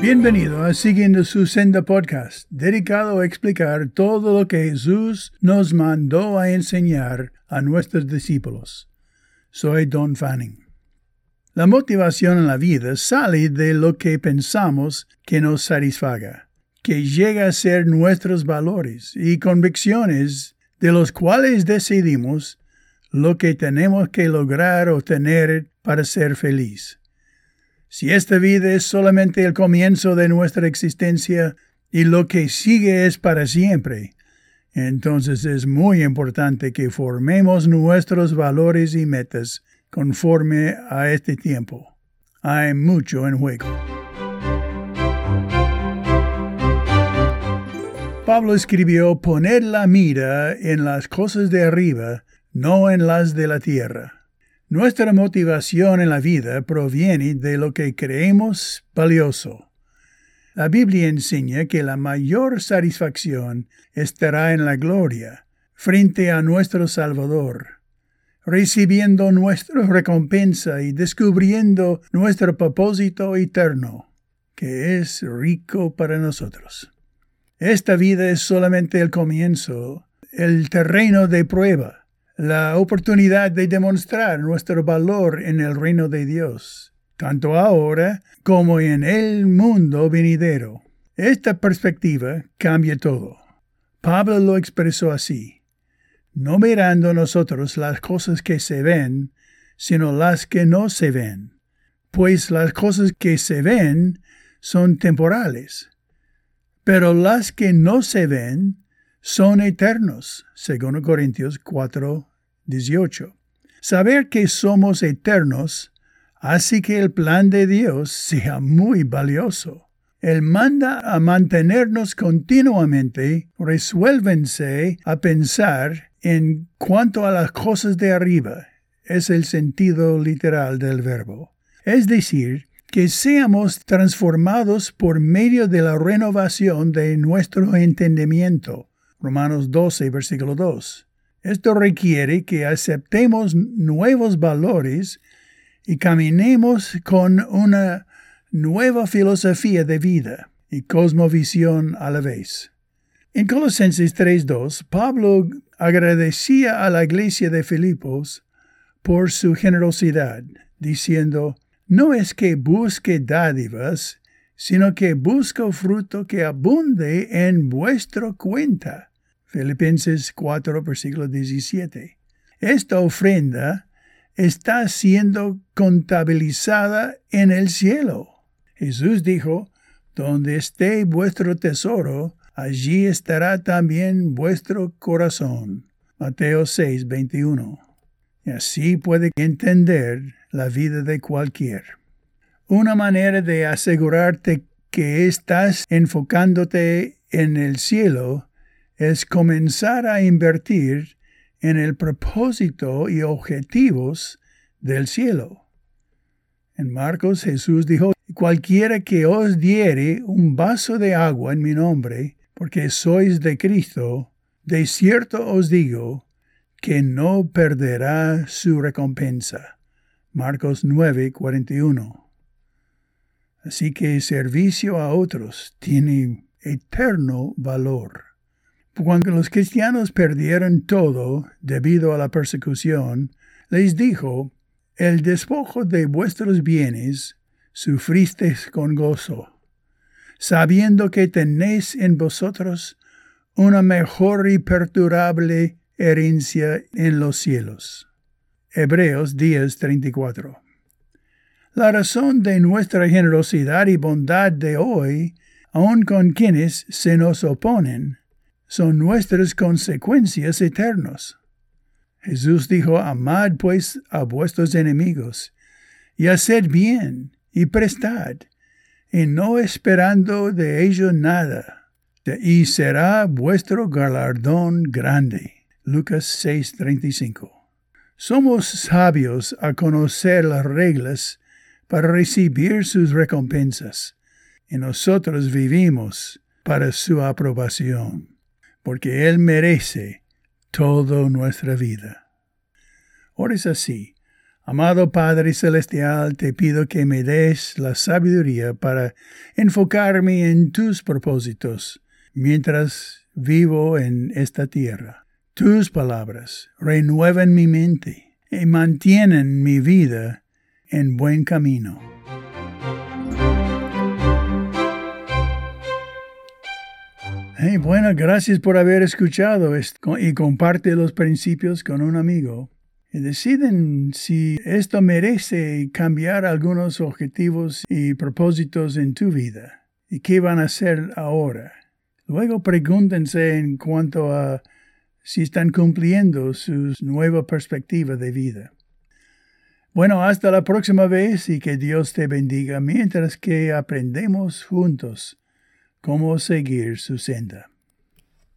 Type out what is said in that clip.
Bienvenido a Siguiendo su Senda Podcast, dedicado a explicar todo lo que Jesús nos mandó a enseñar a nuestros discípulos. Soy Don Fanning. La motivación en la vida sale de lo que pensamos que nos satisfaga, que llega a ser nuestros valores y convicciones de los cuales decidimos lo que tenemos que lograr o tener para ser feliz. Si esta vida es solamente el comienzo de nuestra existencia y lo que sigue es para siempre, entonces es muy importante que formemos nuestros valores y metas conforme a este tiempo. Hay mucho en juego. Pablo escribió poner la mira en las cosas de arriba, no en las de la tierra. Nuestra motivación en la vida proviene de lo que creemos valioso. La Biblia enseña que la mayor satisfacción estará en la gloria, frente a nuestro Salvador, recibiendo nuestra recompensa y descubriendo nuestro propósito eterno, que es rico para nosotros. Esta vida es solamente el comienzo, el terreno de prueba la oportunidad de demostrar nuestro valor en el reino de Dios, tanto ahora como en el mundo venidero. Esta perspectiva cambia todo. Pablo lo expresó así, no mirando nosotros las cosas que se ven, sino las que no se ven, pues las cosas que se ven son temporales, pero las que no se ven son eternos, según Corintios 4, 18. Saber que somos eternos hace que el plan de Dios sea muy valioso. Él manda a mantenernos continuamente, resuélvense a pensar en cuanto a las cosas de arriba. Es el sentido literal del verbo. Es decir, que seamos transformados por medio de la renovación de nuestro entendimiento. Romanos 12, versículo 2. Esto requiere que aceptemos nuevos valores y caminemos con una nueva filosofía de vida y cosmovisión a la vez. En Colosenses 3.2, Pablo agradecía a la iglesia de Filipos por su generosidad, diciendo, no es que busque dádivas, sino que busco fruto que abunde en vuestra cuenta. Filipenses 4, versículo 17. Esta ofrenda está siendo contabilizada en el cielo. Jesús dijo, Donde esté vuestro tesoro, allí estará también vuestro corazón. Mateo 6, 21. Y así puede entender la vida de cualquier. Una manera de asegurarte que estás enfocándote en el cielo es comenzar a invertir en el propósito y objetivos del cielo. En Marcos Jesús dijo, cualquiera que os diere un vaso de agua en mi nombre, porque sois de Cristo, de cierto os digo, que no perderá su recompensa. Marcos 9, 41. Así que servicio a otros tiene eterno valor. Cuando los cristianos perdieron todo debido a la persecución, les dijo, el despojo de vuestros bienes sufristeis con gozo, sabiendo que tenéis en vosotros una mejor y perdurable herencia en los cielos. Hebreos 10:34. La razón de nuestra generosidad y bondad de hoy, aun con quienes se nos oponen, son nuestras consecuencias eternas. Jesús dijo, Amad pues a vuestros enemigos, y haced bien, y prestad, y no esperando de ello nada, y será vuestro galardón grande. Lucas 6:35. Somos sabios a conocer las reglas para recibir sus recompensas, y nosotros vivimos para su aprobación porque Él merece toda nuestra vida. Ahora es así. Amado Padre Celestial, te pido que me des la sabiduría para enfocarme en tus propósitos mientras vivo en esta tierra. Tus palabras renuevan mi mente y mantienen mi vida en buen camino. Bueno, gracias por haber escuchado y comparte los principios con un amigo. Y deciden si esto merece cambiar algunos objetivos y propósitos en tu vida y qué van a hacer ahora. Luego pregúntense en cuanto a si están cumpliendo su nueva perspectiva de vida. Bueno, hasta la próxima vez y que Dios te bendiga mientras que aprendemos juntos cómo seguir su senda.